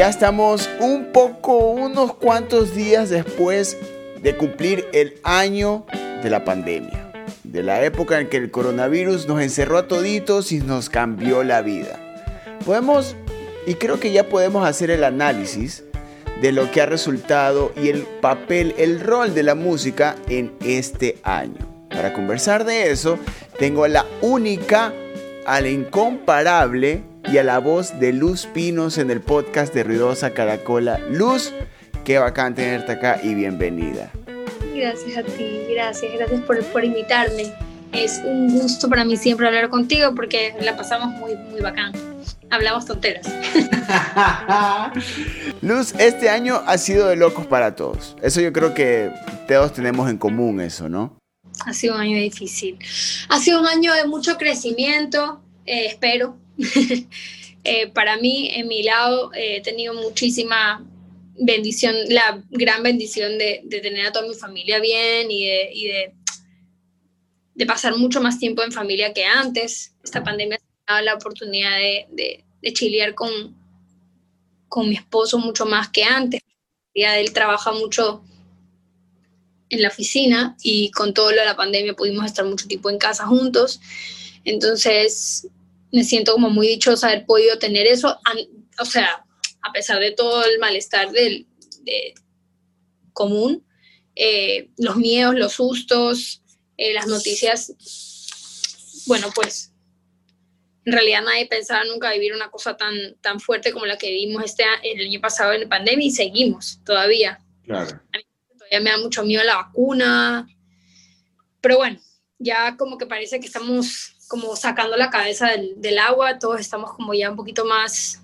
Ya estamos un poco, unos cuantos días después de cumplir el año de la pandemia, de la época en que el coronavirus nos encerró a toditos y nos cambió la vida. Podemos, y creo que ya podemos hacer el análisis de lo que ha resultado y el papel, el rol de la música en este año. Para conversar de eso, tengo a la única, a la incomparable y a la voz de Luz Pinos en el podcast de Ruidosa Caracola. Luz, qué bacán tenerte acá y bienvenida. Gracias a ti, gracias, gracias por, por invitarme. Es un gusto para mí siempre hablar contigo porque la pasamos muy, muy bacán. Hablamos tonteras. Luz, este año ha sido de locos para todos. Eso yo creo que todos tenemos en común eso, ¿no? Ha sido un año difícil. Ha sido un año de mucho crecimiento, eh, espero. Eh, para mí, en mi lado, eh, he tenido muchísima bendición, la gran bendición de, tener a toda mi familia bien y de, de, pasar mucho más tiempo en familia que antes. Esta pandemia ha dado la oportunidad de, de, chilear con, con mi esposo mucho más que antes. Ya él trabaja mucho en la oficina y con todo lo de la pandemia pudimos estar mucho tiempo en casa juntos. Entonces, me siento como muy dichosa haber podido tener eso, o sea, a pesar de todo el malestar del, común, eh, los miedos, los sustos, eh, las noticias, bueno, pues en realidad nadie pensaba nunca vivir una cosa tan, tan fuerte como la que vivimos este el año pasado en la pandemia y seguimos todavía. Claro. A mí todavía me da mucho miedo la vacuna, pero bueno, ya como que parece que estamos como sacando la cabeza del, agua, todos estamos como ya un poquito más,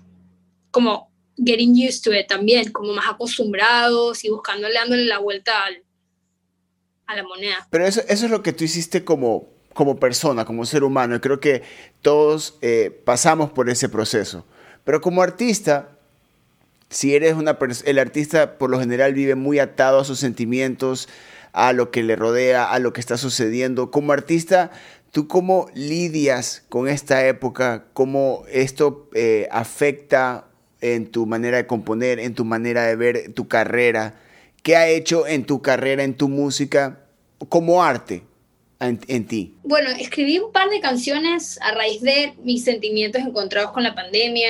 como getting used to it también, como más acostumbrados y buscándole, dándole la vuelta a la moneda. Pero eso, eso es lo que tú hiciste como, como persona, como ser humano. Y creo que todos eh, pasamos por ese proceso. Pero como artista, si eres una el artista por lo general vive muy atado a sus sentimientos, a lo que le rodea, a lo que está sucediendo. Como artista, ¿Tú cómo lidias con esta época? ¿Cómo esto eh, afecta en tu manera de componer, en tu manera de ver tu carrera? ¿Qué ha hecho en tu carrera, en tu música, como arte en, ti? Bueno, escribí un par de canciones a raíz de mis sentimientos encontrados con la pandemia.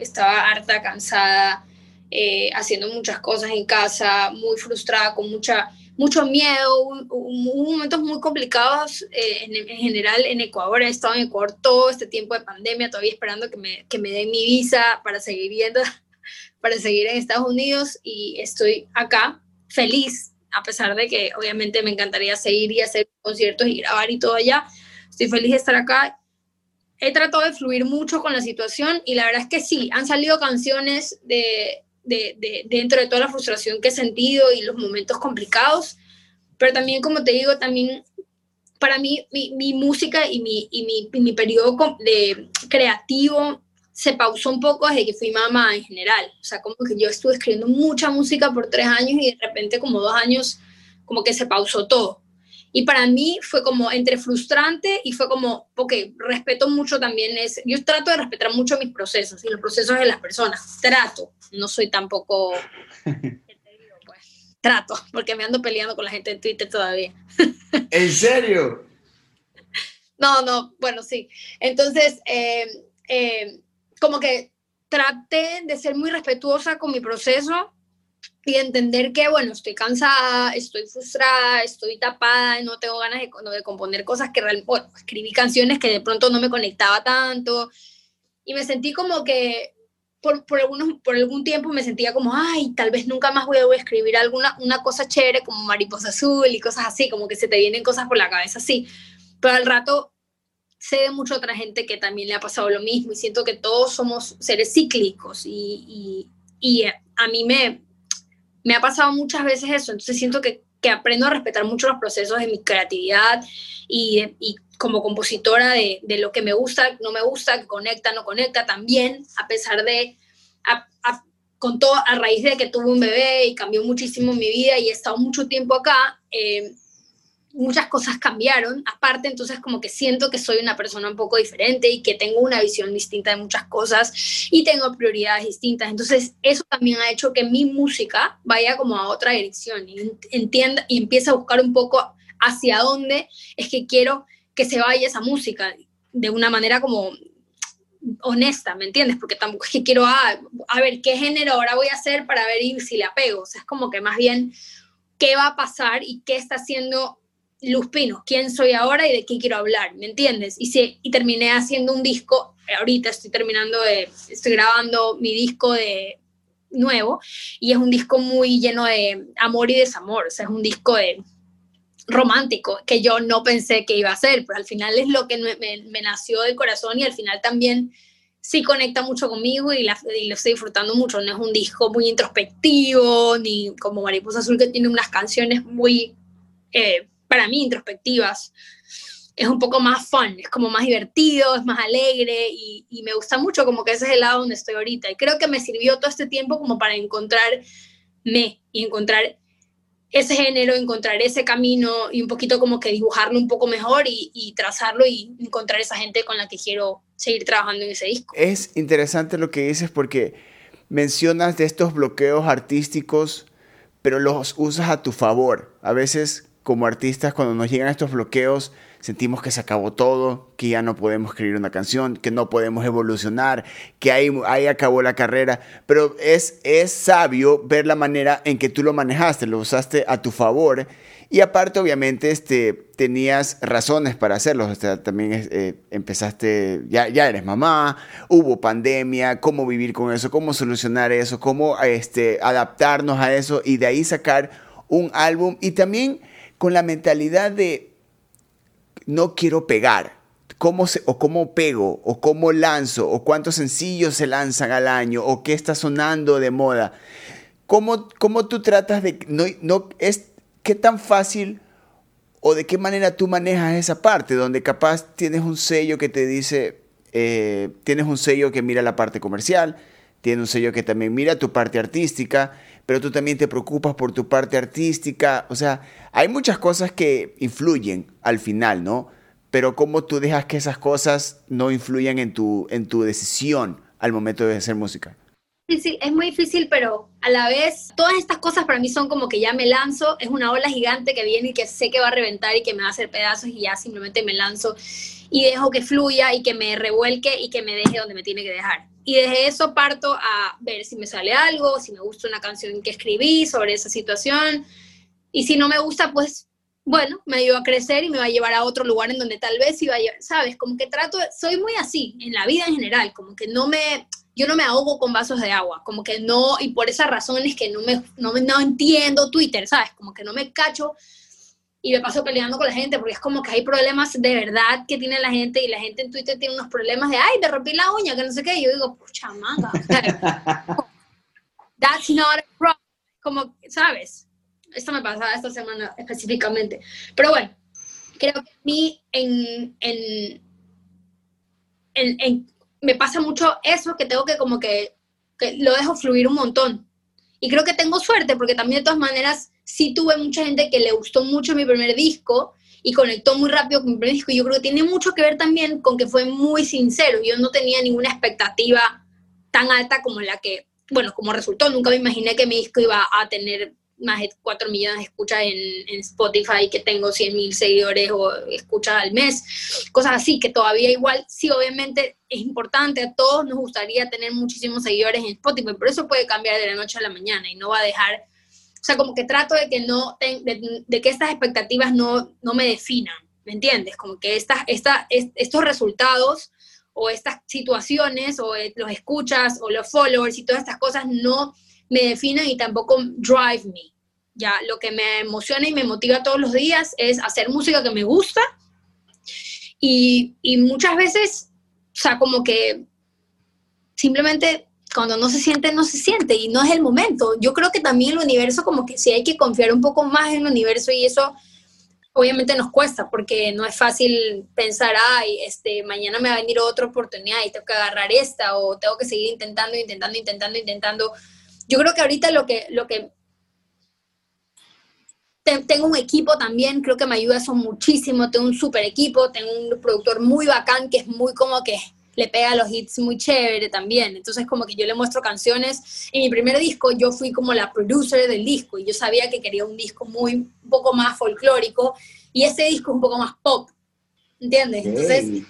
estaba harta, cansada, eh, haciendo muchas cosas en casa, muy frustrada, con mucha mucho miedo, momentos muy complicados eh, en, general en Ecuador. He estado en Ecuador todo este tiempo de pandemia, todavía esperando que me, que me den mi visa para seguir viendo, para seguir en Estados Unidos y estoy acá feliz, a pesar de que obviamente me encantaría seguir y hacer conciertos y grabar y todo allá. Estoy feliz de estar acá. He tratado de fluir mucho con la situación y la verdad es que sí, han salido canciones de, de, dentro de toda la frustración que he sentido y los momentos complicados, pero también, como te digo, también para mí mi, música y mi, y mi, mi periodo de creativo se pausó un poco desde que fui mamá en general. O sea, como que yo estuve escribiendo mucha música por tres años y de repente como dos años como que se pausó todo. Y para mí fue como entre frustrante y fue como, porque respeto mucho también es, yo trato de respetar mucho mis procesos y los procesos de las personas, trato, no soy tampoco, pues, trato, porque me ando peleando con la gente en Twitter todavía. ¿En serio? No, no, bueno, sí. Entonces, eh, eh, como que traté de ser muy respetuosa con mi proceso y entender que, bueno, estoy cansada, estoy frustrada, estoy tapada, no tengo ganas de, de componer cosas que realmente, bueno, escribí canciones que de pronto no me conectaba tanto y me sentí como que por, por, algunos, por algún tiempo me sentía como, ay, tal vez nunca más voy a, escribir alguna una cosa chévere como Mariposa Azul y cosas así, como que se te vienen cosas por la cabeza así. Pero al rato sé de mucha otra gente que también le ha pasado lo mismo y siento que todos somos seres cíclicos y, y, y a mí me, me ha pasado muchas veces eso, entonces siento que, que aprendo a respetar mucho los procesos de mi creatividad y, y como compositora de, de, lo que me gusta, no me gusta, que conecta, no conecta, también, a pesar de, con todo, a raíz de que tuve un bebé y cambió muchísimo mi vida y he estado mucho tiempo acá, eh, muchas cosas cambiaron, aparte entonces como que siento que soy una persona un poco diferente y que tengo una visión distinta de muchas cosas y tengo prioridades distintas, entonces eso también ha hecho que mi música vaya como a otra dirección y entienda y empiece a buscar un poco hacia dónde es que quiero que se vaya esa música de una manera como honesta, ¿me entiendes? Porque tampoco es que quiero, ah, a ver, ¿qué género ahora voy a hacer para ver si le apego? O sea, es como que más bien, ¿qué va a pasar y qué está haciendo Luz Pino? ¿Quién soy ahora y de qué quiero hablar? ¿Me entiendes? Y, si, y terminé haciendo un disco, ahorita estoy terminando estoy grabando mi disco de nuevo y es un disco muy lleno de amor y desamor, o sea, es un disco de romántico que yo no pensé que iba a ser, pero al final es lo que me, nació del corazón y al final también sí conecta mucho conmigo y, lo estoy disfrutando mucho. No es un disco muy introspectivo, ni como Mariposa Azul que tiene unas canciones muy, eh, para mí, introspectivas. Es un poco más fun, es como más divertido, es más alegre y, y me gusta mucho como que ese es el lado donde estoy ahorita. Y creo que me sirvió todo este tiempo como para encontrarme y encontrar ese género, encontrar ese camino y un poquito como que dibujarlo un poco mejor y, trazarlo y encontrar esa gente con la que quiero seguir trabajando en ese disco. Es interesante lo que dices porque mencionas de estos bloqueos artísticos, pero los usas a tu favor. A veces como artistas cuando nos llegan estos bloqueos sentimos que se acabó todo, que ya no podemos escribir una canción, que no podemos evolucionar, que ahí, ahí acabó la carrera. Pero es, es sabio ver la manera en que tú lo manejaste, lo usaste a tu favor. Y aparte, obviamente, este, tenías razones para hacerlo. O sea, también eh, empezaste, ya, ya eres mamá, hubo pandemia, cómo vivir con eso, cómo solucionar eso, cómo este, adaptarnos a eso y de ahí sacar un álbum. Y también con la mentalidad de no quiero pegar. ¿Cómo o cómo pego, o cómo lanzo, o cuántos sencillos se lanzan al año, o qué está sonando de moda. ¿Cómo, cómo tú tratas de... No, no, es, ¿Qué tan fácil o de qué manera tú manejas esa parte, donde capaz tienes un sello que te dice, eh, tienes un sello que mira la parte comercial, tienes un sello que también mira tu parte artística, pero tú también te preocupas por tu parte artística. O sea, hay muchas cosas que influyen al final, ¿no? Pero cómo tú dejas que esas cosas no influyan en tu, en tu decisión al momento de hacer música. Sí, es muy difícil, pero a la vez todas estas cosas para mí son como que ya me lanzo, es una ola gigante que viene y que sé que va a reventar y que me va a hacer pedazos y ya simplemente me lanzo y dejo que fluya y que me revuelque y que me deje donde me tiene que dejar. Y desde eso parto a ver si me sale algo, si me gusta una canción que escribí sobre esa situación. Y si no me gusta, pues bueno, me ayuda a crecer y me va a llevar a otro lugar en donde tal vez iba a llevar, ¿sabes? Como que trato, soy muy así, en la vida en general, como que no me, yo no me ahogo con vasos de agua, como que no, y por esas razones que no me, no, no entiendo Twitter, ¿sabes? Como que no me cacho y me paso peleando con la gente porque es como que hay problemas de verdad que tiene la gente y la gente en Twitter tiene unos problemas de, ay, te rompí la uña, que no sé qué. Y yo digo, pucha manga. That's not a problem. Como, ¿sabes? Esto me pasaba esta semana específicamente. Pero bueno, creo que a mí en, en, en, me pasa mucho eso que tengo que como que, que lo dejo fluir un montón. Y creo que tengo suerte porque también de todas maneras sí tuve mucha gente que le gustó mucho mi primer disco y conectó muy rápido con mi primer disco. Y yo creo que tiene mucho que ver también con que fue muy sincero. Yo no tenía ninguna expectativa tan alta como la que, bueno, como resultó. Nunca me imaginé que mi disco iba a tener más de 4 millones de escuchas en, Spotify, que tengo 100 mil seguidores o escuchas al mes, cosas así, que todavía igual, sí, obviamente es importante, a todos nos gustaría tener muchísimos seguidores en Spotify, pero eso puede cambiar de la noche a la mañana y no va a dejar o sea, como que trato de que no, de, que estas expectativas no, no me definan, ¿me entiendes? Como que estas, esta, estos resultados o estas situaciones o eh, los escuchas o los followers y todas estas cosas no me definen y tampoco drive me. Ya, lo que me emociona y me motiva todos los días es hacer música que me gusta y, y muchas veces, o sea, como que simplemente cuando no se siente, no se siente y no es el momento. Yo creo que también el universo como que sí hay que confiar un poco más en el universo y eso obviamente nos cuesta porque no es fácil pensar, ay, este, mañana me va a venir otra oportunidad y tengo que agarrar esta o tengo que seguir intentando, intentando, intentando, intentando. Yo creo que ahorita lo que, lo que tengo un equipo también, creo que me ayuda eso muchísimo, tengo un super equipo, tengo un productor muy bacán que es muy como que le pega los hits muy chévere también. Entonces como que yo le muestro canciones. En mi primer disco yo fui como la producer del disco y yo sabía que quería un disco muy, un poco más folclórico y ese disco un poco más pop, ¿entiendes? Entonces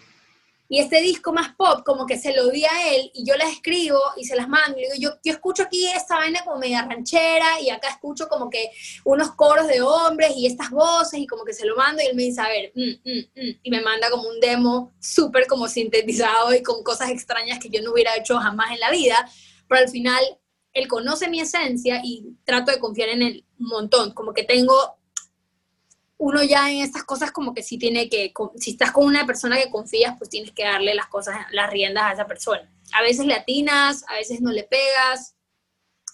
y este disco más pop, como que se lo di a él y yo las escribo y se las mando. Y digo, yo, yo escucho aquí esta vaina como media ranchera y acá escucho como que unos coros de hombres y estas voces y como que se lo mando y él me dice, a ver, mm, mm, mm", y me manda como un demo súper como sintetizado y con cosas extrañas que yo no hubiera hecho jamás en la vida. Pero al final él conoce mi esencia y trato de confiar en él un montón. Como que tengo uno ya en estas cosas como que sí tiene que, si estás con una persona que confías, pues tienes que darle las cosas, las riendas a esa persona. A veces le atinas, a veces no le pegas,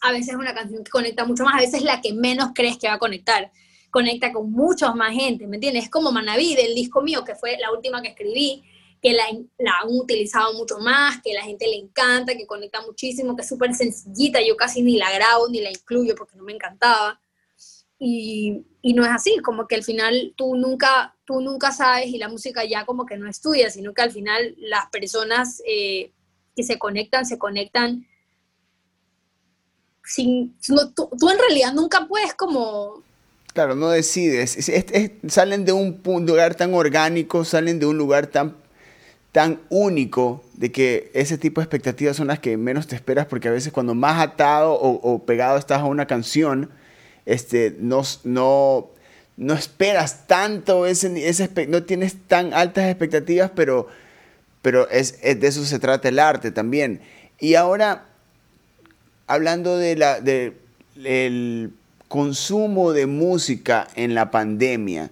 a veces es una canción que conecta mucho más, a veces la que menos crees que va a conectar. Conecta con muchos más gente, ¿me entiendes? Es como Manaví, del disco mío, que fue la última que escribí, que la, la, han utilizado mucho más, que la gente le encanta, que conecta muchísimo, que es súper sencillita, yo casi ni la grabo ni la incluyo porque no me encantaba. Y, y, no es así, como que al final tú nunca, tú nunca sabes y la música ya como que no estudia, sino que al final las personas eh, que se conectan, se conectan sin... tú, en realidad nunca puedes como... Claro, no decides. salen de un lugar tan orgánico, salen de un lugar tan, tan único, de que ese tipo de expectativas son las que menos te esperas, porque a veces cuando más atado o, o pegado estás a una canción, este, no, no, no esperas tanto, ese, ese, no tienes tan altas expectativas, pero, pero es, de eso se trata el arte también. Y ahora, hablando de la, del consumo de música en la pandemia,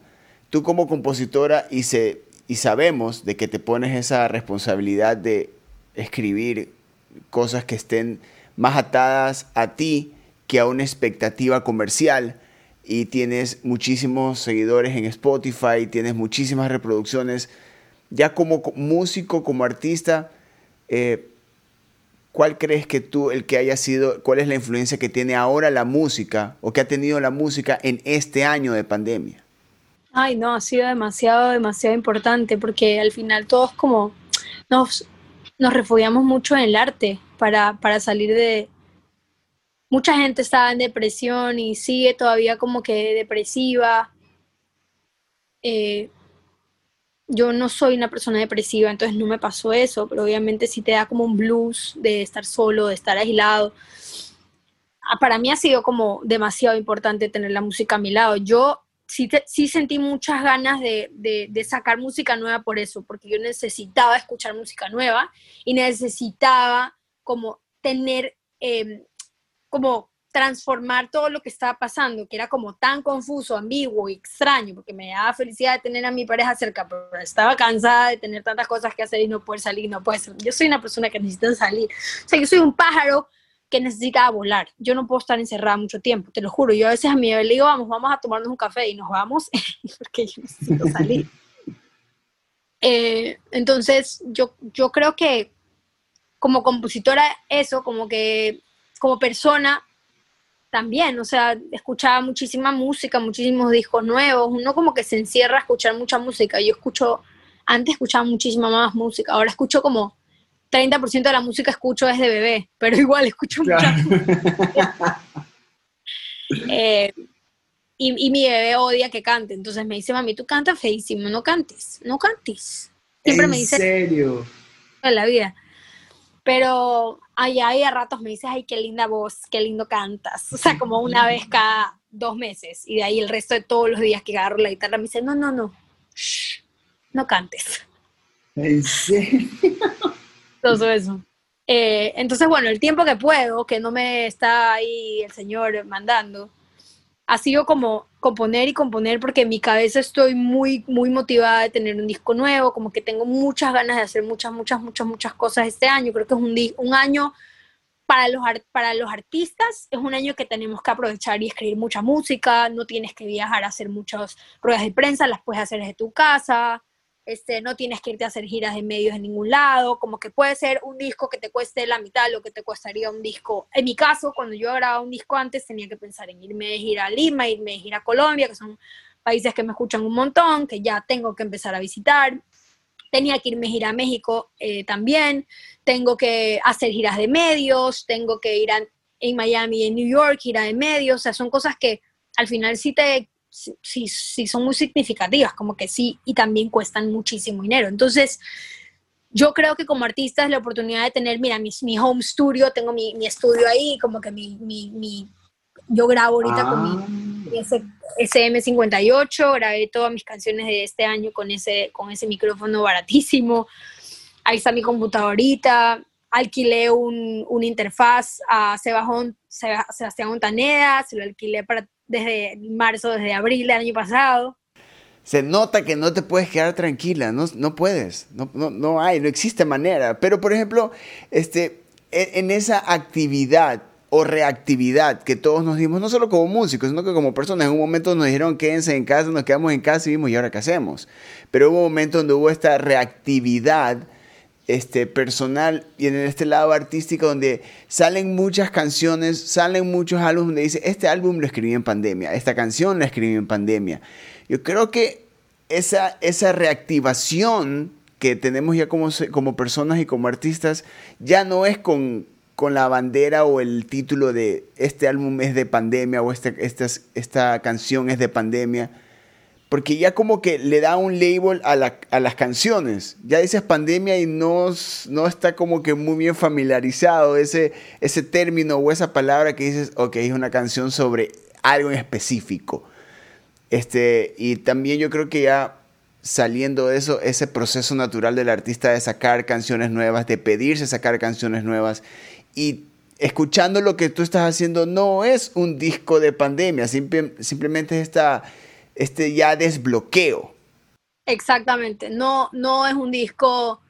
tú como compositora y, y sabemos de que te pones esa responsabilidad de escribir cosas que estén más atadas a ti, que a una expectativa comercial y tienes muchísimos seguidores en Spotify, tienes muchísimas reproducciones. Ya como músico, como artista, eh, ¿cuál crees que tú, el que haya sido, cuál es la influencia que tiene ahora la música o que ha tenido la música en este año de pandemia? Ay, no, ha sido demasiado, demasiado importante porque al final todos como nos, nos refugiamos mucho en el arte para, para salir de, mucha gente estaba en depresión y sigue todavía como que depresiva. Eh, yo no soy una persona depresiva, entonces no me pasó eso, pero obviamente sí te da como un blues de estar solo, de estar aislado. Ah, para mí ha sido como demasiado importante tener la música a mi lado. Yo sí, sentí muchas ganas de, de, sacar música nueva por eso, porque yo necesitaba escuchar música nueva y necesitaba como tener em, como transformar todo lo que estaba pasando, que era como tan confuso, ambiguo y extraño, porque me daba felicidad de tener a mi pareja cerca, pero estaba cansada de tener tantas cosas que hacer y no poder salir, no puede ser. Yo soy una persona que necesita salir. O sea, yo soy un pájaro que necesita volar. Yo no puedo estar encerrada mucho tiempo, te lo juro. Yo a veces a mi bebé le digo, vamos, vamos a tomarnos un café y nos vamos porque yo necesito salir. Eh, entonces, yo, yo creo que como compositora, eso, como que como persona también, o sea, escuchaba muchísima música, muchísimos discos nuevos, uno como que se encierra a escuchar mucha música. Yo escucho, antes escuchaba muchísima más música, ahora escucho como 30% de la música escucho desde bebé, pero igual escucho mucha música. Eh, y, mi bebé odia que cante, entonces me dice, mami, tú cantas feísimo, no cantes, no cantes. Siempre me dice... ¿En serio? En la vida. Pero allá y a ratos me dices, ay, qué linda voz, qué lindo cantas. O sea, como una vez cada dos meses. Y de ahí el resto de todos los días que agarro la guitarra me dice, no, no, no, no cantes. ¿En serio? Todo eso. Eh, entonces, bueno, el tiempo que puedo, que no me está ahí el Señor mandando, ha sido como componer y componer porque en mi cabeza estoy muy, muy motivada de tener un disco nuevo, como que tengo muchas ganas de hacer muchas, muchas, muchas, muchas cosas este año. Creo que es un, un año para los, para los artistas, es un año que tenemos que aprovechar y escribir mucha música, no tienes que viajar a hacer muchas ruedas de prensa, las puedes hacer desde tu casa. Este, no tienes que irte a hacer giras de medios en ningún lado, como que puede ser un disco que te cueste la mitad de lo que te costaría un disco. En mi caso, cuando yo grababa un disco antes, tenía que pensar en irme de gira a Lima, irme de gira a Colombia, que son países que me escuchan un montón, que ya tengo que empezar a visitar. Tenía que irme a gira a México eh, también, tengo que hacer giras de medios, tengo que ir a, en Miami, en New York, gira de medios, o sea, son cosas que al final sí te sí, sí, son muy significativas, como que sí, y también cuestan muchísimo dinero. Entonces, yo creo que como artista es la oportunidad de tener, mira, mi, mi home studio, tengo mi, mi, estudio ahí, como que mi, mi yo grabo ahorita con mi ah. SM58, grabé todas mis canciones de este año con ese, con ese micrófono baratísimo. Ahí está mi computadorita. Alquilé un, una interfaz a Sebastián Montaneda, se lo alquilé para desde marzo, desde abril del año pasado. Se nota que no te puedes quedar tranquila, no, no puedes, no, no, no, hay, no existe manera. Pero, por ejemplo, este, en, esa actividad o reactividad que todos nos dimos, no solo como músicos, sino que como personas, en un momento nos dijeron quédense en casa, nos quedamos en casa y vimos, ¿y ahora qué hacemos? Pero hubo un momento donde hubo esta reactividad este, personal y en este lado artístico donde salen muchas canciones, salen muchos álbumes donde dice, este álbum lo escribí en pandemia, esta canción la escribí en pandemia. Yo creo que esa, esa reactivación que tenemos ya como, como personas y como artistas ya no es con, con la bandera o el título de este álbum es de pandemia o este, esta, esta canción es de pandemia, porque ya como que le da un label a, las canciones. Ya dices pandemia y no, no está como que muy bien familiarizado ese, ese término o esa palabra que dices, ok, es una canción sobre algo en específico. Este, y también yo creo que ya saliendo de eso, ese proceso natural del artista de sacar canciones nuevas, de pedirse sacar canciones nuevas y escuchando lo que tú estás haciendo no es un disco de pandemia, simplemente esta este ya desbloqueo. Exactamente, no, no es un disco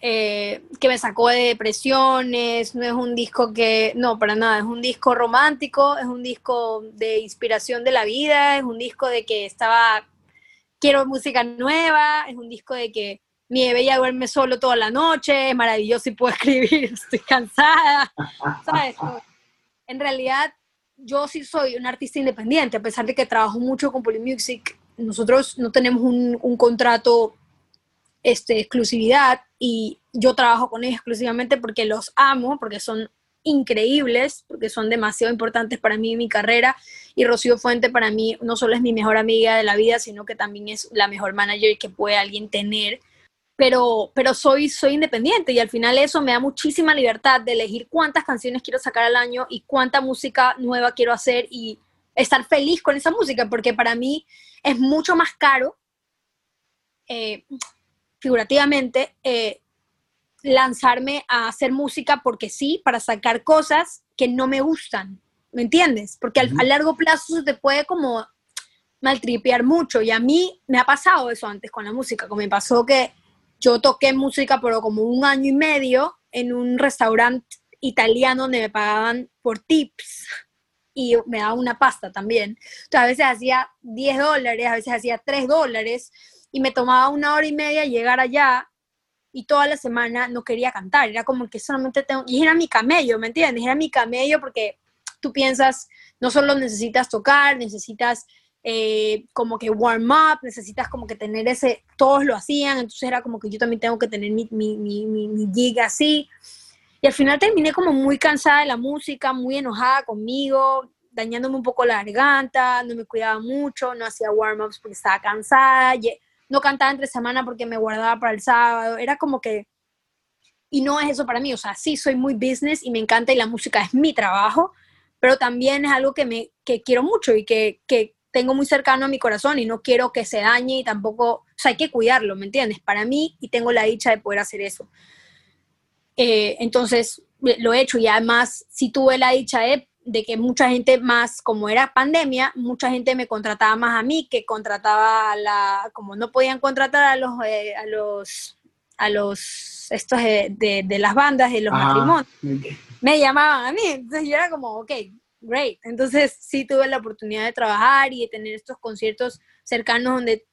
eh, que me sacó de depresiones, no es un disco que, no, para nada, es un disco romántico, es un disco de inspiración de la vida, es un disco de que estaba, quiero música nueva, es un disco de que mi bebé ya duerme solo toda la noche, es maravilloso y puedo escribir, estoy cansada, ¿sabes? En realidad yo sí soy un artista independiente, a pesar de que trabajo mucho con Polymusic, nosotros no tenemos un, contrato este, exclusividad y yo trabajo con ellos exclusivamente porque los amo, porque son increíbles, porque son demasiado importantes para mí y mi carrera. Y Rocío Fuente para mí no solo es mi mejor amiga de la vida, sino que también es la mejor manager que puede alguien tener pero, pero soy, soy independiente y al final eso me da muchísima libertad de elegir cuántas canciones quiero sacar al año y cuánta música nueva quiero hacer y estar feliz con esa música, porque para mí es mucho más caro, eh, figurativamente, eh, lanzarme a hacer música porque sí, para sacar cosas que no me gustan, ¿me entiendes? Porque a largo plazo se te puede como maltripear mucho y a mí me ha pasado eso antes con la música, como me pasó que yo toqué música, pero como un año y medio en un restaurante italiano donde me pagaban por tips y me daban una pasta también. Entonces, a veces hacía 10 dólares, a veces hacía 3 dólares y me tomaba una hora y media llegar allá y toda la semana no quería cantar. Era como que solamente tengo... Y era mi camello, ¿me entiendes? Era mi camello porque tú piensas, no solo necesitas tocar, necesitas eh, como que warm up, necesitas como que tener ese, todos lo hacían, entonces era como que yo también tengo que tener mi, mi, mi, mi gig así. Y al final terminé como muy cansada de la música, muy enojada conmigo, dañándome un poco la garganta, no me cuidaba mucho, no hacía warm-ups porque estaba cansada, no cantaba entre semana porque me guardaba para el sábado, era como que... Y no es eso para mí, o sea, sí soy muy business y me encanta y la música es mi trabajo, pero también es algo que, me, que quiero mucho y que, que tengo muy cercano a mi corazón y no quiero que se dañe y tampoco, o sea, hay que cuidarlo, ¿me entiendes? Para mí y tengo la dicha de poder hacer eso. Eh, entonces, lo he hecho y además sí tuve la dicha de, de, que mucha gente más, como era pandemia, mucha gente me contrataba más a mí que contrataba a la, como no podían contratar a los, eh, a los, a los, estos de, de, las bandas, de los matrimonios, me llamaban a mí, entonces yo era como, ok, great. Entonces sí tuve la oportunidad de trabajar y de tener estos conciertos cercanos donde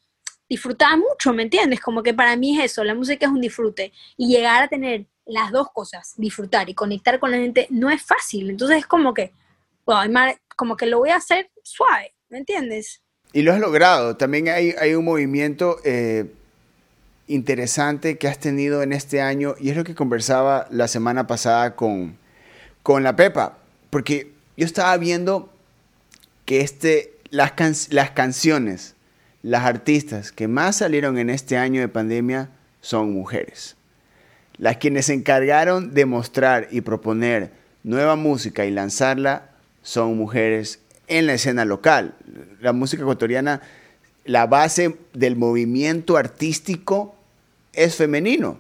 disfrutaba mucho, ¿me entiendes? Como que para mí es eso, la música es un disfrute. Y llegar a tener las dos cosas, disfrutar y conectar con la gente, no es fácil. Entonces es como que, como que lo voy a hacer suave, ¿me entiendes? Y lo has logrado. También hay, hay un movimiento eh, interesante que has tenido en este año y es lo que conversaba la semana pasada con, con la Pepa. Porque yo estaba viendo que este, las, las canciones, las artistas que más salieron en este año de pandemia son mujeres. Las quienes se encargaron de mostrar y proponer nueva música y lanzarla son mujeres en la escena local. La música ecuatoriana, la base del movimiento artístico es femenino.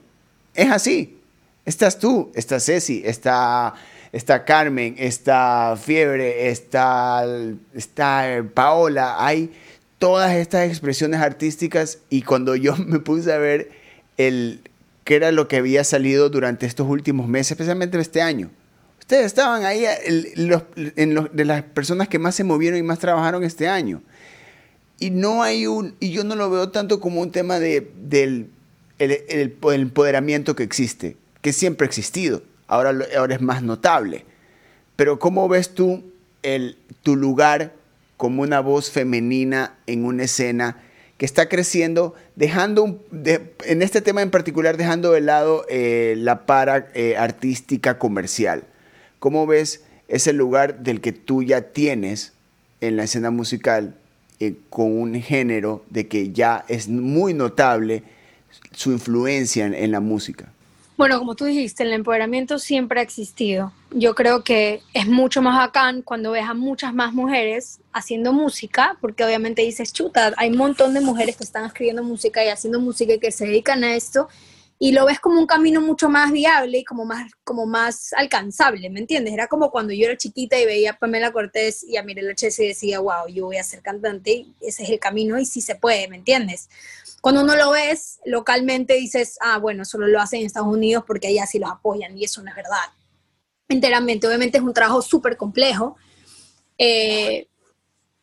Es así. Estás tú, está Ceci, está, está Carmen, está Fiebre, está, está Paola. Hay todas estas expresiones artísticas y cuando yo me puse a ver el, qué era lo que había salido durante estos últimos meses, especialmente este año. Ustedes estaban ahí en de las personas que más se movieron y más trabajaron este año. Y no hay un, y yo no lo veo tanto como un tema de, del el, empoderamiento que existe, que siempre ha existido, ahora, es más notable. Pero ¿cómo ves tú el, tu lugar como una voz femenina en una escena que está creciendo, dejando, en este tema en particular, dejando de lado eh, la para eh, artística comercial. ¿Cómo ves ese lugar del que tú ya tienes en la escena musical eh, con un género de que ya es muy notable su influencia en la música? Bueno, como tú dijiste, el empoderamiento siempre ha existido. Yo creo que es mucho más bacán cuando ves a muchas más mujeres haciendo música, porque obviamente dices, chuta, hay un montón de mujeres que están escribiendo música y haciendo música y que se dedican a esto, y lo ves como un camino mucho más viable y como más, como más alcanzable, ¿me entiendes? Era como cuando yo era chiquita y veía a Pamela Cortés y a Mirela Chess y decía, wow, yo voy a ser cantante, ese es el camino y sí se puede, ¿me entiendes? Cuando uno lo ves localmente dices, ah, bueno, solo lo hacen en Estados Unidos porque allá sí los apoyan y eso no es verdad. Enteramente, obviamente es un trabajo súper complejo, eh,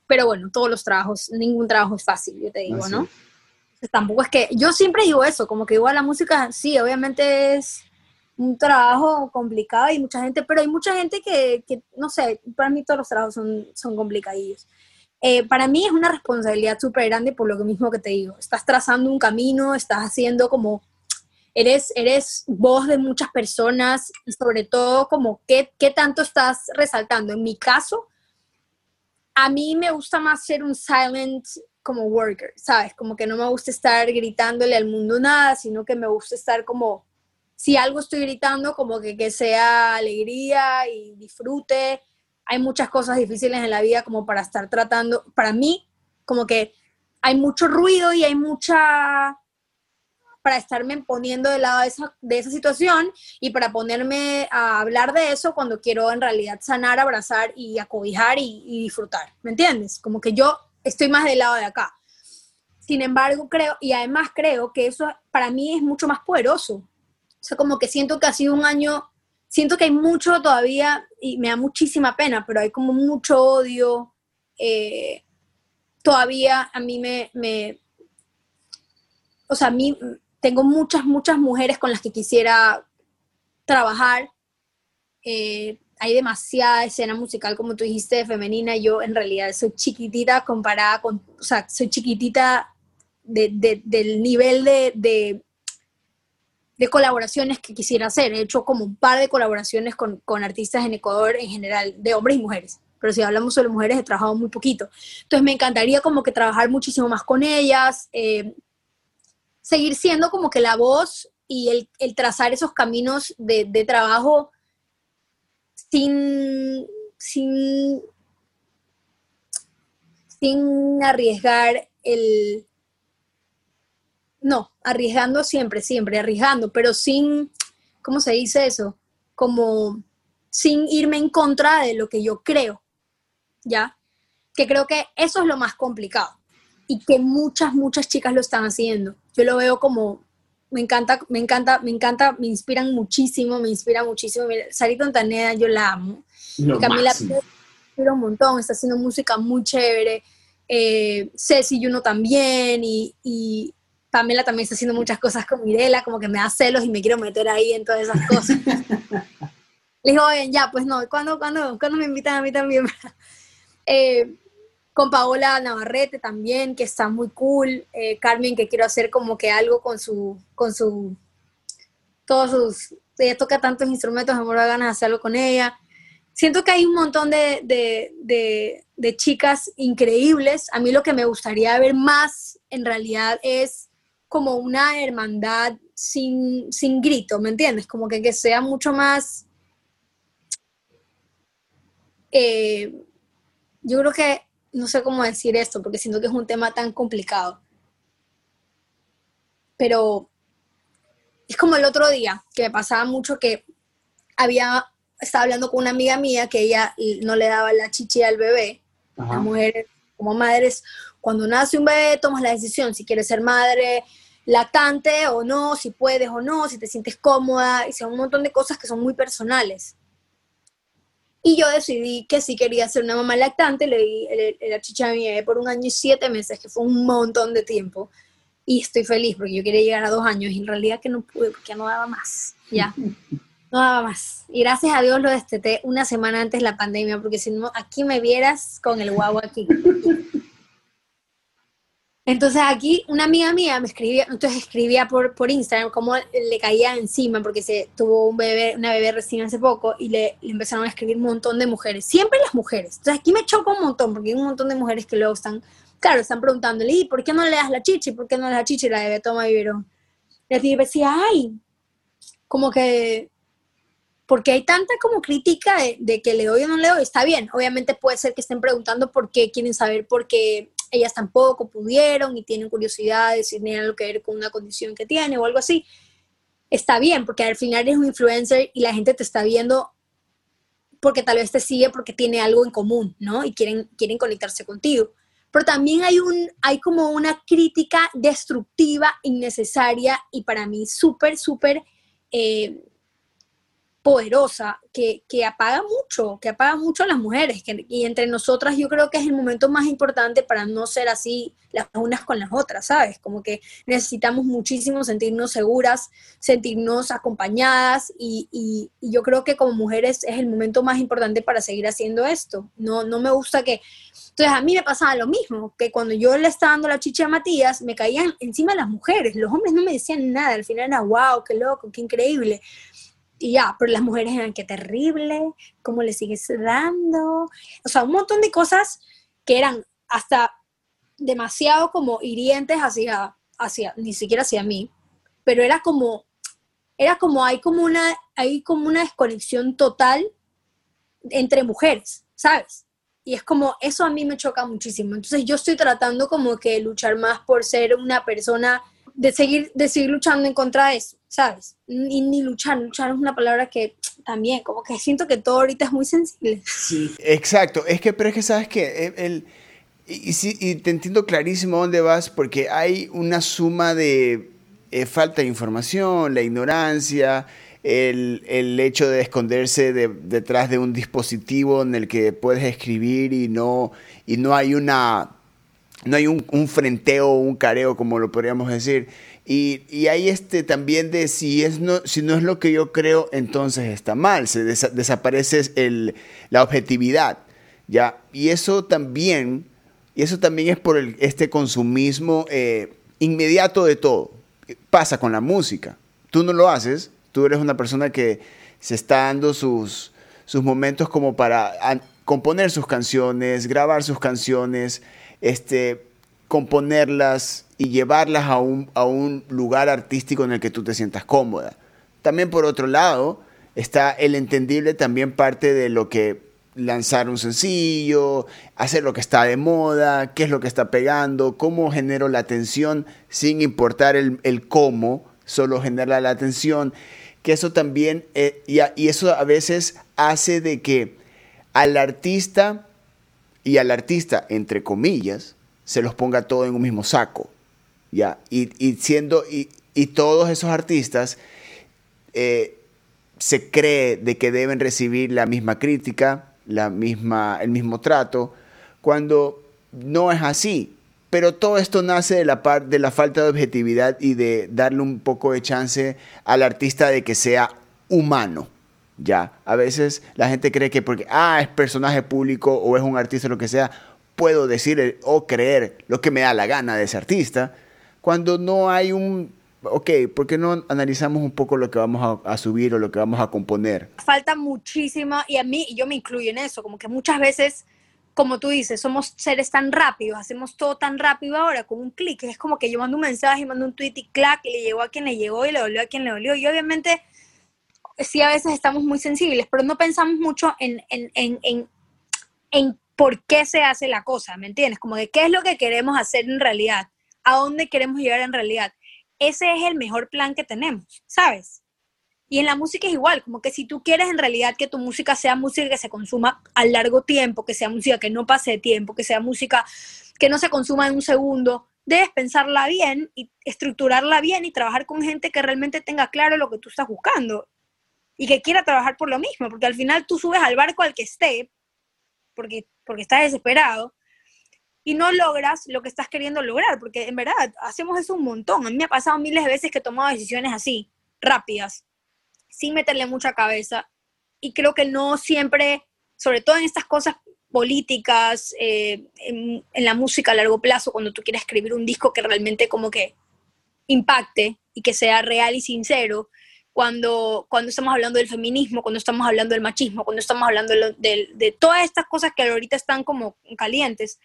pero bueno, todos los trabajos, ningún trabajo es fácil, yo te digo, ¿no? Tampoco es que, yo siempre digo eso, como que igual la música, sí, obviamente es un trabajo complicado y mucha gente, pero hay mucha gente que, que no sé, para mí todos los trabajos son, son complicadillos. Eh, para mí es una responsabilidad súper grande por lo mismo que te digo. Estás trazando un camino, estás haciendo como, eres, eres voz de muchas personas y sobre todo como qué, qué tanto estás resaltando. En mi caso, a mí me gusta más ser un silent como worker, ¿sabes? Como que no me gusta estar gritándole al mundo nada, sino que me gusta estar como, si algo estoy gritando, como que, que sea alegría y disfrute hay muchas cosas difíciles en la vida como para estar tratando, para mí, como que hay mucho ruido y hay mucha para estarme poniendo de lado de esa, de esa situación y para ponerme a hablar de eso cuando quiero en realidad sanar, abrazar y acobijar y, y disfrutar, ¿me entiendes? Como que yo estoy más del lado de acá. Sin embargo, creo, y además creo que eso para mí es mucho más poderoso. O sea, como que siento que ha sido un año siento que hay mucho todavía, y me da muchísima pena, pero hay como mucho odio. Eh, todavía a mí me, me, o sea, a mí tengo muchas, muchas mujeres con las que quisiera trabajar. Eh, hay demasiada escena musical, como tú dijiste, femenina. Yo en realidad soy chiquitita comparada con, o sea, soy chiquitita del nivel de, de colaboraciones que quisiera hacer. He hecho como un par de colaboraciones con, artistas en Ecuador en general, de hombres y mujeres. Pero si hablamos sobre mujeres, he trabajado muy poquito. Entonces me encantaría como que trabajar muchísimo más con ellas, eh, seguir siendo como que la voz y el, trazar esos caminos de, de trabajo sin, sin, sin arriesgar el, no, arriesgando siempre, siempre, arriesgando, pero sin, ¿cómo se dice eso? Como sin irme en contra de lo que yo creo, ¿ya? Que creo que eso es lo más complicado y que muchas, muchas chicas lo están haciendo. Yo lo veo como, me encanta, me encanta, me encanta, me inspiran muchísimo, me inspira muchísimo. Sarita Ontaneda, yo la amo. Camila inspira un montón, está haciendo música muy chévere. eh, Ceci y uno también, y, y, Pamela también está haciendo muchas cosas con Mirela, como que me da celos y me quiero meter ahí en todas esas cosas. Le digo, oye, ya, pues no, ¿cuándo, cuándo, ¿cuándo me invitan a mí también? eh, con Paola Navarrete también, que está muy cool. Eh, Carmen, que quiero hacer como que algo con su, con su, todos sus, ella toca tantos instrumentos, me da ganas de hacerlo con ella. Siento que hay un montón de, de, de, chicas increíbles. A mí lo que me gustaría ver más, en realidad, es como una hermandad sin, sin grito, ¿me entiendes? Como que, que sea mucho más... Eh, yo creo que no sé cómo decir esto, porque siento que es un tema tan complicado. Pero es como el otro día, que me pasaba mucho que había, estaba hablando con una amiga mía que ella no le daba la chichi al bebé. Las mujeres, como madres, cuando nace un bebé, tomas la decisión si quieres ser madre lactante o no, si puedes o no, si te sientes cómoda, y son un montón de cosas que son muy personales. Y yo decidí que sí quería ser una mamá lactante, le di la chicha a mi bebé por un año y siete meses, que fue un montón de tiempo. Y estoy feliz porque yo quería llegar a dos años y en realidad que no pude porque no daba más. Ya, no daba más. Y gracias a Dios lo desteté una semana antes de la pandemia porque si no, aquí me vieras con el guau aquí. Entonces aquí una amiga mía me escribía, entonces escribía por, por Instagram cómo le caía encima porque se tuvo un bebé, una bebé recién hace poco y le, empezaron a escribir un montón de mujeres, siempre las mujeres. Entonces aquí me choca un montón porque hay un montón de mujeres que luego están, claro, están preguntándole, ¿y por qué no le das la chichi? ¿Por qué no le das la chichi? La bebé toma biberón. Y yo decía, ay, como que, porque hay tanta como crítica de, de que le doy o no le doy, está bien, obviamente puede ser que estén preguntando por qué, quieren saber por qué ellas tampoco pudieron y tienen curiosidad de si tienen algo que ver con una condición que tiene o algo así, está bien, porque al final eres un influencer y la gente te está viendo porque tal vez te sigue porque tiene algo en común, ¿no? Y quieren, quieren conectarse contigo. Pero también hay, un, hay como una crítica destructiva, innecesaria y para mí súper, súper eh, poderosa que, que, apaga mucho, que apaga mucho a las mujeres. y entre nosotras yo creo que es el momento más importante para no ser así las unas con las otras, ¿sabes? Como que necesitamos muchísimo sentirnos seguras, sentirnos acompañadas y, y, yo creo que como mujeres es el momento más importante para seguir haciendo esto. No, no me gusta que... Entonces a mí me pasaba lo mismo, que cuando yo le estaba dando la chicha a Matías, me caían encima las mujeres, los hombres no me decían nada, al final era, wow, qué loco, qué increíble y ya, pero las mujeres eran qué terrible, cómo le sigues dando, o sea, un montón de cosas que eran hasta demasiado como hirientes hacia, hacia, ni siquiera hacia mí, pero era como, era como, hay como una, hay como una desconexión total entre mujeres, ¿sabes? Y es como, eso a mí me choca muchísimo. Entonces yo estoy tratando como que luchar más por ser una persona de seguir, de seguir luchando en contra de eso, ¿sabes? Ni, ni luchar, luchar es una palabra que también, como que siento que todo ahorita es muy sensible. Sí, exacto. Es que, pero es que, ¿sabes que El, y, sí, y te entiendo clarísimo dónde vas, porque hay una suma de eh, falta de información, la ignorancia, el, el hecho de esconderse detrás de un dispositivo en el que puedes escribir y no, y no hay una no hay un, frenteo, un careo, como lo podríamos decir. Y, hay este también de si, es no, si no es lo que yo creo, entonces está mal, se desaparece el, la objetividad. ¿ya? Y eso también, y eso también es por el, este consumismo eh, inmediato de todo. Pasa con la música. Tú no lo haces, tú eres una persona que se está dando sus, sus momentos como para componer sus canciones, grabar sus canciones, este, componerlas y llevarlas a un, a un lugar artístico en el que tú te sientas cómoda. También por otro lado está el entendible también parte de lo que lanzar un sencillo, hacer lo que está de moda, qué es lo que está pegando, cómo genero la atención sin importar el, el cómo, solo genera la atención, que eso también, eh, y, y eso a veces hace de que al artista y al artista, entre comillas, se los ponga todo en un mismo saco. ¿Ya? Y, siendo, y, todos esos artistas eh, se cree de que deben recibir la misma crítica, la misma, el mismo trato, cuando no es así. Pero todo esto nace de la, de la falta de objetividad y de darle un poco de chance al artista de que sea humano. Ya, a veces la gente cree que porque, ah, es personaje público o es un artista lo que sea, puedo decir o creer lo que me da la gana de ese artista, cuando no hay un, ok, ¿por qué no analizamos un poco lo que vamos a, subir o lo que vamos a componer? Falta muchísima, y a mí, y yo me incluyo en eso, como que muchas veces, como tú dices, somos seres tan rápidos, hacemos todo tan rápido ahora, con un clic, es como que yo mando un mensaje, mando un tweet y clac, y le llegó a quien le llegó y le dolió a quien le dolió, y obviamente sí a veces estamos muy sensibles, pero no pensamos mucho en, en, en, en, por qué se hace la cosa, ¿me entiendes? Como de qué es lo que queremos hacer en realidad, a dónde queremos llegar en realidad. Ese es el mejor plan que tenemos, ¿sabes? Y en la música es igual, como que si tú quieres en realidad que tu música sea música que se consuma a largo tiempo, que sea música que no pase de tiempo, que sea música que no se consuma en un segundo, debes pensarla bien y estructurarla bien y trabajar con gente que realmente tenga claro lo que tú estás buscando y que quiera trabajar por lo mismo, porque al final tú subes al barco al que esté, porque, porque estás desesperado, y no logras lo que estás queriendo lograr, porque en verdad hacemos eso un montón. A mí me ha pasado miles de veces que he tomado decisiones así, rápidas, sin meterle mucha cabeza, y creo que no siempre, sobre todo en estas cosas políticas, eh, en, en, la música a largo plazo, cuando tú quieres escribir un disco que realmente como que impacte y que sea real y sincero, cuando, cuando estamos hablando del feminismo, cuando estamos hablando del machismo, cuando estamos hablando de, de, todas estas cosas que ahorita están como calientes,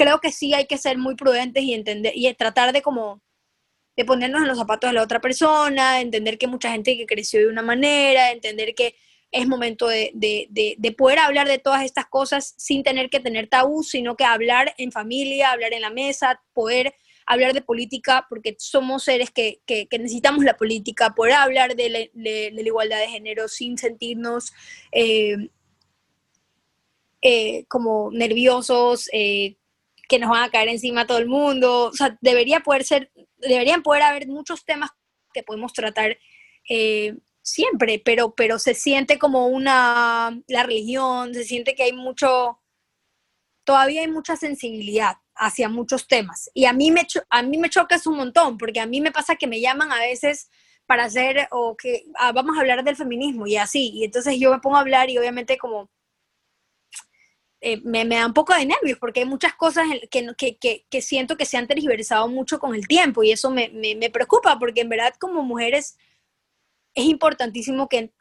creo que sí hay que ser muy prudentes y entender y tratar de como de ponernos en los zapatos de la otra persona, entender que mucha gente que creció de una manera, entender que es momento de, de, de, poder hablar de todas estas cosas sin tener que tener tabú, sino que hablar en familia, hablar en la mesa, poder hablar de política porque somos seres que, que, necesitamos la política, poder hablar de, la igualdad de género sin sentirnos eh, eh, como nerviosos, eh, que nos van a caer encima todo el mundo. O sea, debería poder ser, deberían poder haber muchos temas que podemos tratar siempre, pero, pero se siente como una, la religión, se siente que hay mucho, todavía hay mucha sensibilidad hacia muchos temas. Y a mí, me a mí me choca eso un montón, porque a mí me pasa que me llaman a veces para hacer, o que ah, vamos a hablar del feminismo y así. Y entonces yo me pongo a hablar y obviamente como eh, me, da un poco de nervios, porque hay muchas cosas que, que, que, siento que se han tergiversado mucho con el tiempo y eso me, me, preocupa, porque en verdad como mujeres es importantísimo que,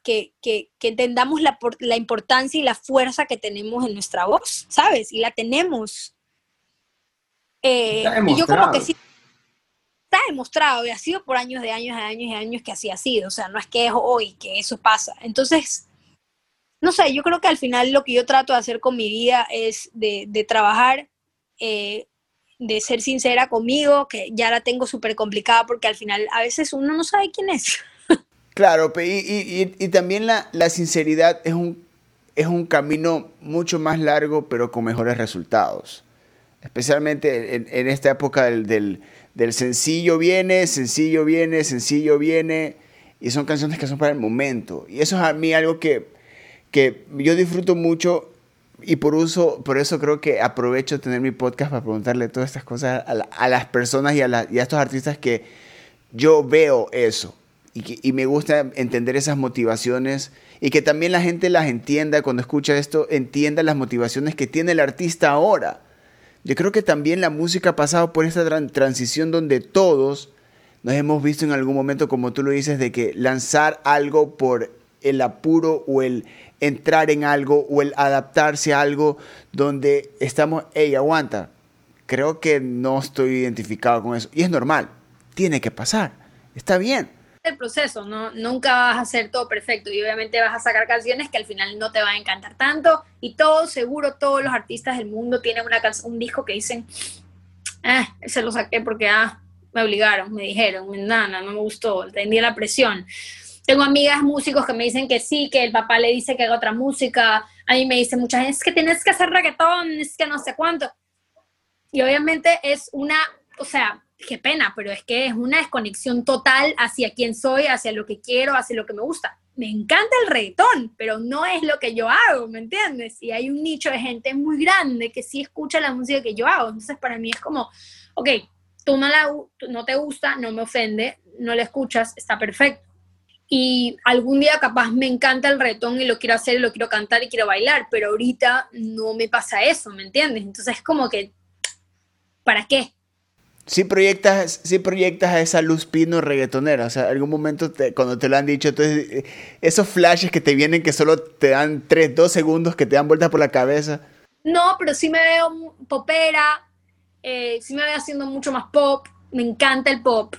entendamos la, la importancia y la fuerza que tenemos en nuestra voz, ¿sabes? Y la tenemos eh, y yo como que sí, está demostrado y ha sido por años de años de años y años que así ha sido, o sea, no es que es hoy que eso pasa. Entonces, no sé, yo creo que al final lo que yo trato de hacer con mi vida es de, de trabajar, eh, de ser sincera conmigo, que ya la tengo súper complicada porque al final a veces uno no sabe quién es. Claro, y, y, también la, la sinceridad es un, es un camino mucho más largo, pero con mejores resultados especialmente en, esta época del, sencillo viene, sencillo viene, sencillo viene, y son canciones que son para el momento. Y eso es a mí algo que, que yo disfruto mucho y por, uso, por eso creo que aprovecho tener mi podcast para preguntarle todas estas cosas a, las personas y a, y a, estos artistas que yo veo eso. Y, y me gusta entender esas motivaciones y que también la gente las entienda cuando escucha esto, entienda las motivaciones que tiene el artista ahora yo creo que también la música ha pasado por esta transición donde todos nos hemos visto en algún momento, como tú lo dices, de que lanzar algo por el apuro o el entrar en algo o el adaptarse a algo donde estamos, hey, aguanta, creo que no estoy identificado con eso. Y es normal, tiene que pasar, está bien el proceso, ¿no? Nunca vas a hacer todo perfecto y obviamente vas a sacar canciones que al final no te van a encantar tanto y todo, seguro, todos los artistas del mundo tienen una un disco que dicen, ah, se lo saqué porque, ah, me obligaron, me dijeron, nana, no me gustó, tenía la presión. Tengo amigas músicos que me dicen que sí, que el papá le dice que haga otra música. A mí me dice muchas veces que tienes que hacer reggaetón, es que no sé cuánto. Y obviamente es una, o sea, qué pena, pero es que es una desconexión total hacia quién soy, hacia lo que quiero, hacia lo que me gusta. Me encanta el reggaetón, pero no es lo que yo hago, ¿me entiendes? Y hay un nicho de gente muy grande que sí escucha la música que yo hago. Entonces, para mí es como, ok, tú no, la, no te gusta, no me ofende, no la escuchas, está perfecto. Y algún día capaz me encanta el reggaetón y lo quiero hacer, y lo quiero cantar y quiero bailar, pero ahorita no me pasa eso, ¿me entiendes? Entonces es como que, ¿para qué? Si proyectas, si proyectas a esa luz pino reggaetonera, o sea, algún momento cuando te lo han dicho, entonces, eh, esos flashes que te vienen que solo te dan 3, 2 segundos, que te dan vueltas por la cabeza. No, pero sí me veo popera, eh, sí me veo haciendo mucho más pop, me encanta el pop,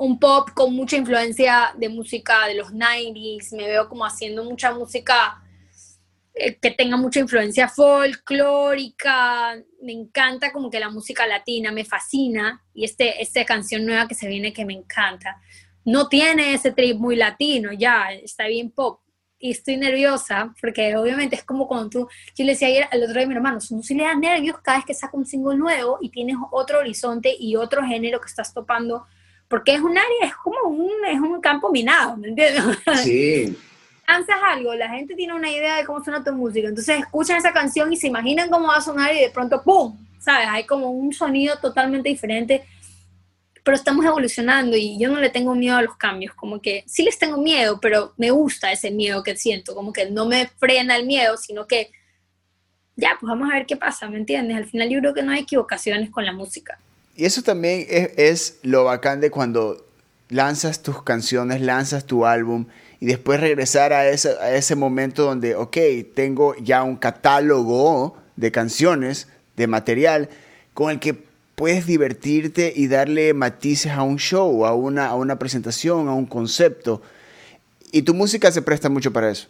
un pop con mucha influencia de música de los 90s, me veo como haciendo mucha música eh, que tenga mucha influencia folclórica, me encanta como que la música latina, me fascina, y este, esta canción nueva que se viene que me encanta, no tiene ese trip muy latino, ya, está bien pop, y estoy nerviosa, porque obviamente es como cuando tú, yo le decía ayer al otro día a mi hermano, no si le da nervios cada vez que saca un single nuevo y tienes otro horizonte y otro género que estás topando, porque es un área, es como un, es un campo minado, ¿me entiendes? Sí. Lanzas algo, la gente tiene una idea de cómo suena tu música, entonces escuchan esa canción y se imaginan cómo va a sonar y de pronto ¡pum! ¿Sabes? Hay como un sonido totalmente diferente, pero estamos evolucionando y yo no le tengo miedo a los cambios, como que sí les tengo miedo, pero me gusta ese miedo que siento, como que no me frena el miedo, sino que ya, pues vamos a ver qué pasa, ¿me entiendes? Al final yo creo que no hay equivocaciones con la música. Y eso también es, lo bacán de cuando lanzas tus canciones, lanzas tu álbum y después regresar a ese, a ese momento donde, ok, tengo ya un catálogo de canciones, de material, con el que puedes divertirte y darle matices a un show, a una, a una presentación, a un concepto. Y tu música se presta mucho para eso.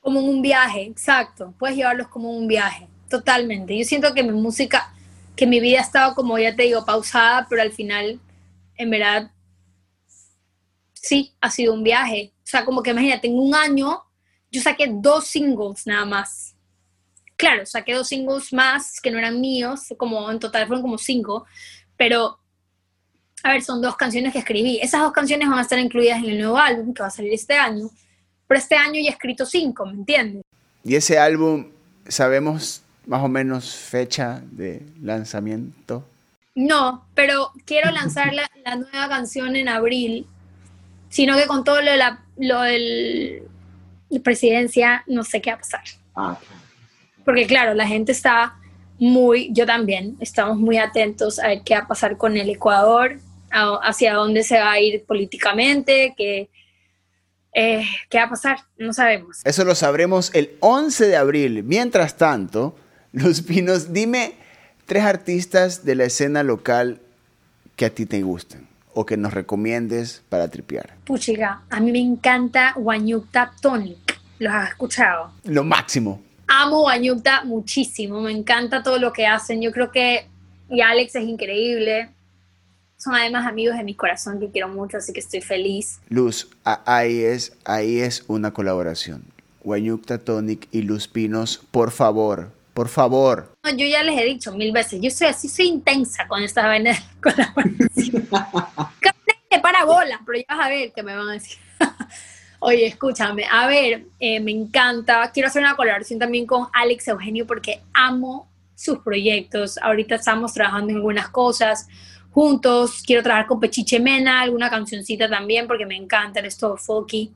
Como un viaje, exacto. Puedes llevarlos como un viaje, totalmente. Yo siento que mi música que mi vida ha estado como ya te digo, pausada, pero al final, en verdad, sí, ha sido un viaje. O sea, como que imagínate, en un año yo saqué dos singles nada más. Claro, saqué dos singles más que no eran míos, como en total fueron como cinco, pero a ver, son dos canciones que escribí. Esas dos canciones van a estar incluidas en el nuevo álbum que va a salir este año, pero este año ya he escrito cinco, ¿me entiendes? Y ese álbum, sabemos más o menos fecha de lanzamiento? No, pero quiero lanzar la, nueva canción en abril, sino que con todo lo de la lo del, presidencia no sé qué va a pasar. Ah, Porque claro, la gente está muy, yo también, estamos muy atentos a ver qué va a pasar con el Ecuador, hacia dónde se va a ir políticamente, qué, eh, qué va a pasar, no sabemos. Eso lo sabremos el 11 de abril. Mientras tanto, Luz Pinos, dime tres artistas de la escena local que a ti te gusten o que nos recomiendes para tripear. Puchiga, a mí me encanta Guanyukta Tonic. ¿Los has escuchado? Lo máximo. Amo Guanyukta muchísimo. Me encanta todo lo que hacen. Yo creo que y Alex es increíble. Son además amigos de mi corazón que quiero mucho, así que estoy feliz. Luz, ahí es, ahí es una colaboración. Guanyukta Tonic y Luz Pinos, por favor, por favor. yo ya les he dicho mil veces, yo soy así, soy intensa con estas vainas con la de parabola, pero ya vas a ver qué me van a decir. Oye, escúchame, a ver, eh, me encanta. Quiero hacer una colaboración también con Alex Eugenio porque amo sus proyectos. Ahorita estamos trabajando en algunas cosas juntos. Quiero trabajar con Pechiche Mena, alguna cancioncita también porque me encanta, el todo folky.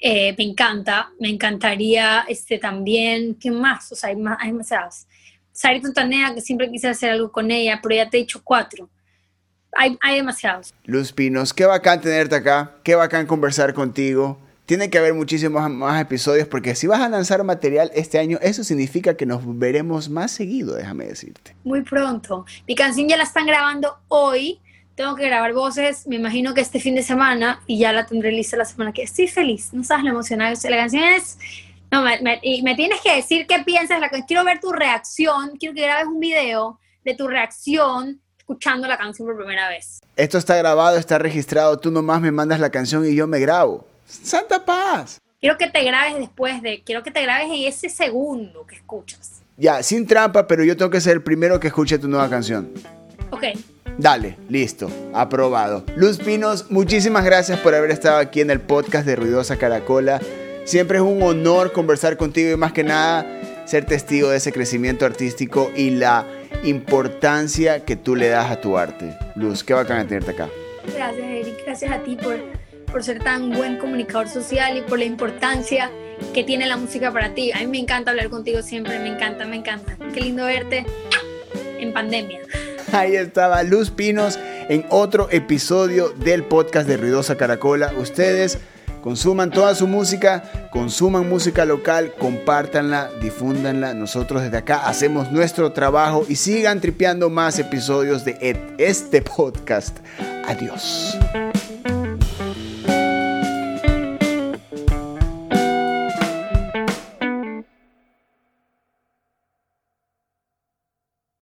Eh, me encanta, me encantaría este también, ¿qué más? O sea, hay, más, hay demasiadas. Sarita Tanea, que siempre quise hacer algo con ella, pero ya te he dicho cuatro. Hay, hay demasiados. Luz Pinos, qué bacán tenerte acá, qué bacán conversar contigo. Tiene que haber muchísimos más episodios porque si vas a lanzar material este año, eso significa que nos veremos más seguido, déjame decirte. Muy pronto. Mi canción ya la están grabando hoy tengo que grabar voces, me imagino que este fin de semana y ya la tendré lista la semana que estoy feliz, no sabes lo emocionada la canción es... No, me, y me tienes que decir qué piensas, la, quiero ver tu reacción, quiero que grabes un video de tu reacción escuchando la canción por primera vez. Esto está grabado, está registrado, tú nomás me mandas la canción y yo me grabo. Santa paz. Quiero que te grabes después de, quiero que te grabes en ese segundo que escuchas. Ya, sin trampa, pero yo tengo que ser el primero que escuche tu nueva canción. Ok, Dale, listo, aprobado. Luz Pinos, muchísimas gracias por haber estado aquí en el podcast de Ruidosa Caracola. Siempre es un honor conversar contigo y más que nada ser testigo de ese crecimiento artístico y la importancia que tú le das a tu arte. Luz, qué bacán tenerte acá. Gracias, Eric. Gracias a ti por, por ser tan buen comunicador social y por la importancia que tiene la música para ti. A mí me encanta hablar contigo siempre, me encanta, me encanta. Qué lindo verte en pandemia. Ahí estaba Luz Pinos en otro episodio del podcast de Ruidosa Caracola. Ustedes consuman toda su música, consuman música local, compártanla, difúndanla. Nosotros desde acá hacemos nuestro trabajo y sigan tripeando más episodios de este podcast. Adiós.